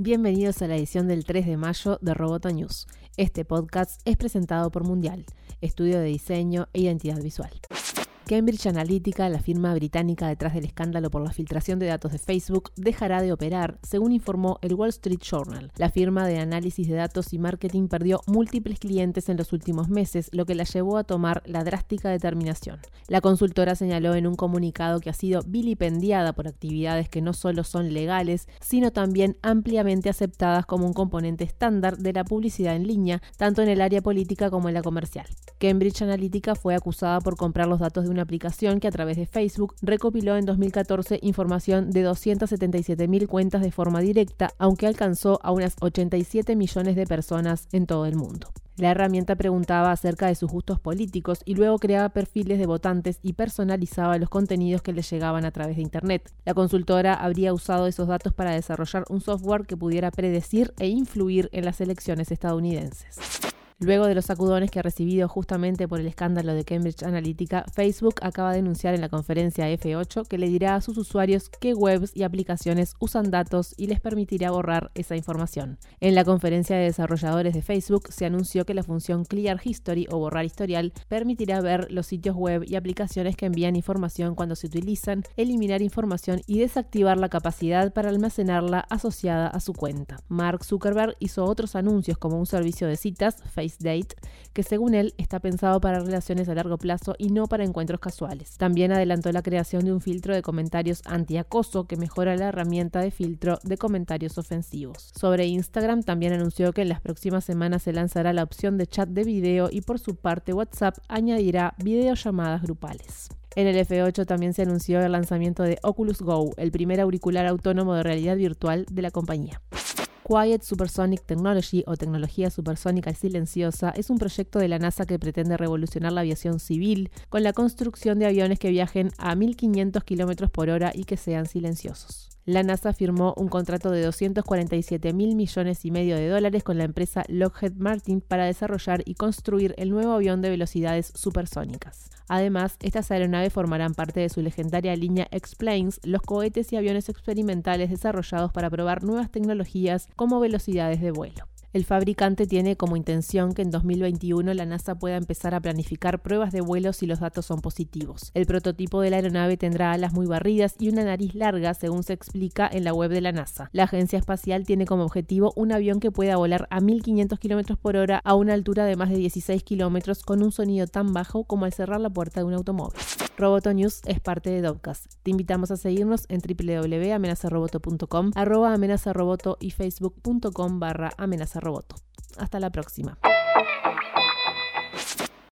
Bienvenidos a la edición del 3 de mayo de Roboto News. Este podcast es presentado por Mundial, estudio de diseño e identidad visual. Cambridge Analytica, la firma británica detrás del escándalo por la filtración de datos de Facebook, dejará de operar, según informó el Wall Street Journal. La firma de análisis de datos y marketing perdió múltiples clientes en los últimos meses, lo que la llevó a tomar la drástica determinación. La consultora señaló en un comunicado que ha sido vilipendiada por actividades que no solo son legales, sino también ampliamente aceptadas como un componente estándar de la publicidad en línea, tanto en el área política como en la comercial. Cambridge Analytica fue acusada por comprar los datos de una aplicación que a través de Facebook recopiló en 2014 información de 277.000 cuentas de forma directa, aunque alcanzó a unas 87 millones de personas en todo el mundo. La herramienta preguntaba acerca de sus gustos políticos y luego creaba perfiles de votantes y personalizaba los contenidos que les llegaban a través de Internet. La consultora habría usado esos datos para desarrollar un software que pudiera predecir e influir en las elecciones estadounidenses. Luego de los sacudones que ha recibido justamente por el escándalo de Cambridge Analytica, Facebook acaba de anunciar en la conferencia F8 que le dirá a sus usuarios qué webs y aplicaciones usan datos y les permitirá borrar esa información. En la conferencia de desarrolladores de Facebook se anunció que la función Clear History o borrar historial permitirá ver los sitios web y aplicaciones que envían información cuando se utilizan, eliminar información y desactivar la capacidad para almacenarla asociada a su cuenta. Mark Zuckerberg hizo otros anuncios como un servicio de citas, Facebook Date, que según él está pensado para relaciones a largo plazo y no para encuentros casuales. También adelantó la creación de un filtro de comentarios anti-acoso que mejora la herramienta de filtro de comentarios ofensivos. Sobre Instagram también anunció que en las próximas semanas se lanzará la opción de chat de video y por su parte WhatsApp añadirá videollamadas grupales. En el F8 también se anunció el lanzamiento de Oculus Go, el primer auricular autónomo de realidad virtual de la compañía. Quiet Supersonic Technology o tecnología supersónica silenciosa es un proyecto de la NASA que pretende revolucionar la aviación civil con la construcción de aviones que viajen a 1500 km por hora y que sean silenciosos la NASA firmó un contrato de 247 mil millones y medio de dólares con la empresa Lockheed Martin para desarrollar y construir el nuevo avión de velocidades supersónicas. Además, estas aeronaves formarán parte de su legendaria línea X-Planes, los cohetes y aviones experimentales desarrollados para probar nuevas tecnologías como velocidades de vuelo. El fabricante tiene como intención que en 2021 la NASA pueda empezar a planificar pruebas de vuelo si los datos son positivos. El prototipo de la aeronave tendrá alas muy barridas y una nariz larga, según se explica en la web de la NASA. La agencia espacial tiene como objetivo un avión que pueda volar a 1500 km por hora a una altura de más de 16 km con un sonido tan bajo como al cerrar la puerta de un automóvil. Roboto News es parte de Dovcast. Te invitamos a seguirnos en www.amenazaroboto.com, arroba amenazaroboto y facebook.com barra. Hasta la próxima.